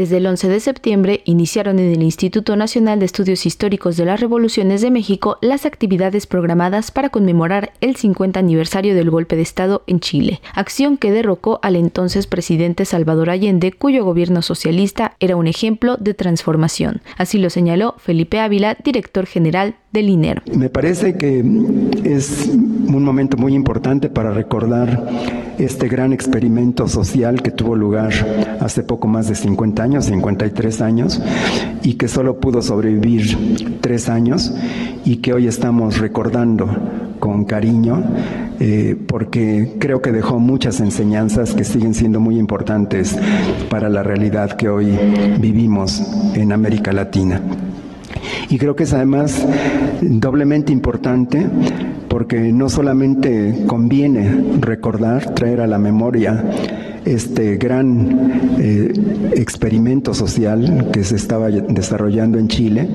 Desde el 11 de septiembre iniciaron en el Instituto Nacional de Estudios Históricos de las Revoluciones de México las actividades programadas para conmemorar el 50 aniversario del golpe de Estado en Chile, acción que derrocó al entonces presidente Salvador Allende, cuyo gobierno socialista era un ejemplo de transformación. Así lo señaló Felipe Ávila, director general del INER. Me parece que es un momento muy importante para recordar este gran experimento social que tuvo lugar hace poco más de 50 años, 53 años, y que solo pudo sobrevivir tres años y que hoy estamos recordando con cariño eh, porque creo que dejó muchas enseñanzas que siguen siendo muy importantes para la realidad que hoy vivimos en América Latina. Y creo que es además doblemente importante porque no solamente conviene recordar, traer a la memoria este gran eh, experimento social que se estaba desarrollando en Chile,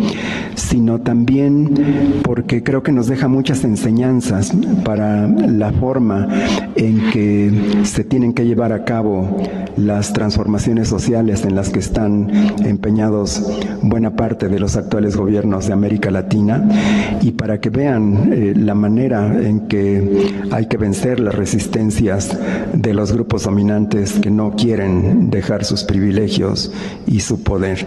sino también porque creo que nos deja muchas enseñanzas para la forma en que se tienen que llevar a cabo las transformaciones sociales en las que están empeñados buena parte de los actuales gobiernos de América Latina. Y para que vean eh, la manera en que hay que vencer las resistencias de los grupos dominantes que no quieren dejar sus privilegios y su poder.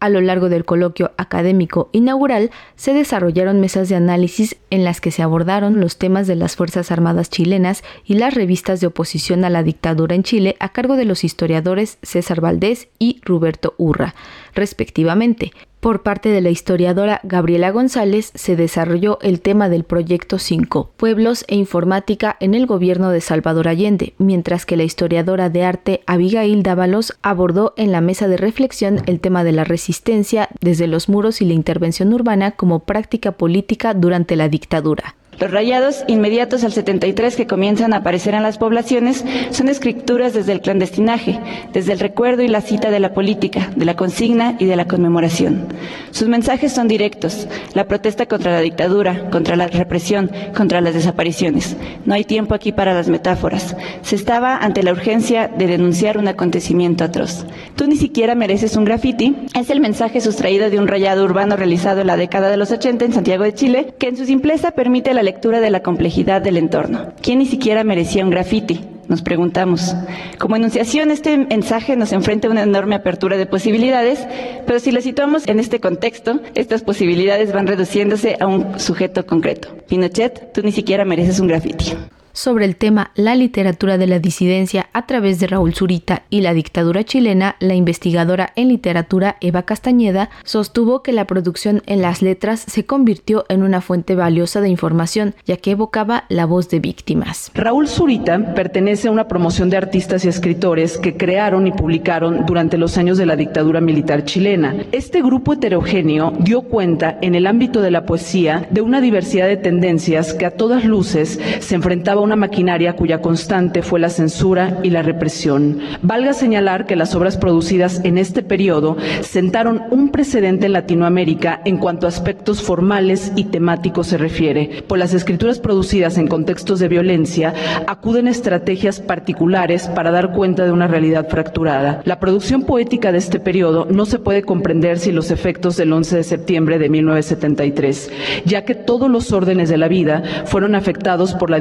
A lo largo del coloquio académico inaugural se desarrollaron mesas de análisis en las que se abordaron los temas de las Fuerzas Armadas chilenas y las revistas de oposición a la dictadura en Chile a cargo de los historiadores César Valdés y Roberto Urra, respectivamente. Por parte de la historiadora Gabriela González se desarrolló el tema del Proyecto 5, Pueblos e Informática en el gobierno de Salvador Allende, mientras que la historiadora de arte Abigail Dávalos abordó en la mesa de reflexión el tema de la resistencia desde los muros y la intervención urbana como práctica política durante la dictadura. Los rayados inmediatos al 73 que comienzan a aparecer en las poblaciones son escrituras desde el clandestinaje, desde el recuerdo y la cita de la política, de la consigna y de la conmemoración. Sus mensajes son directos, la protesta contra la dictadura, contra la represión, contra las desapariciones. No hay tiempo aquí para las metáforas. Se estaba ante la urgencia de denunciar un acontecimiento atroz. Tú ni siquiera mereces un graffiti. Es el mensaje sustraído de un rayado urbano realizado en la década de los 80 en Santiago de Chile, que en su simpleza permite la lectura de la complejidad del entorno. ¿Quién ni siquiera merecía un grafiti? Nos preguntamos. Como enunciación, este mensaje nos enfrenta a una enorme apertura de posibilidades, pero si lo situamos en este contexto, estas posibilidades van reduciéndose a un sujeto concreto. Pinochet, tú ni siquiera mereces un grafiti sobre el tema La literatura de la disidencia a través de Raúl Zurita y la dictadura chilena, la investigadora en literatura Eva Castañeda sostuvo que la producción en las letras se convirtió en una fuente valiosa de información, ya que evocaba la voz de víctimas. Raúl Zurita pertenece a una promoción de artistas y escritores que crearon y publicaron durante los años de la dictadura militar chilena. Este grupo heterogéneo dio cuenta en el ámbito de la poesía de una diversidad de tendencias que a todas luces se enfrentaba una maquinaria cuya constante fue la censura y la represión. Valga señalar que las obras producidas en este periodo sentaron un precedente en Latinoamérica en cuanto a aspectos formales y temáticos se refiere, pues las escrituras producidas en contextos de violencia acuden estrategias particulares para dar cuenta de una realidad fracturada. La producción poética de este periodo no se puede comprender sin los efectos del 11 de septiembre de 1973, ya que todos los órdenes de la vida fueron afectados por la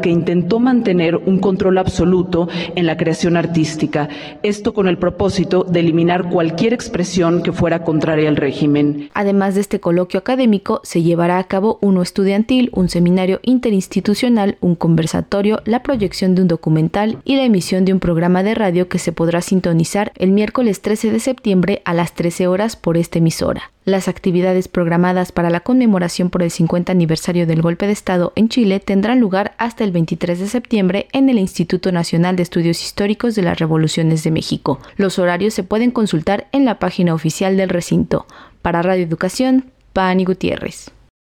que intentó mantener un control absoluto en la creación artística, esto con el propósito de eliminar cualquier expresión que fuera contraria al régimen. Además de este coloquio académico, se llevará a cabo uno estudiantil, un seminario interinstitucional, un conversatorio, la proyección de un documental y la emisión de un programa de radio que se podrá sintonizar el miércoles 13 de septiembre a las 13 horas por esta emisora. Las actividades programadas para la conmemoración por el 50 aniversario del golpe de Estado en Chile tendrán lugar hasta el 23 de septiembre en el Instituto Nacional de Estudios Históricos de las Revoluciones de México. Los horarios se pueden consultar en la página oficial del recinto. Para Radio Educación, Pani Gutiérrez.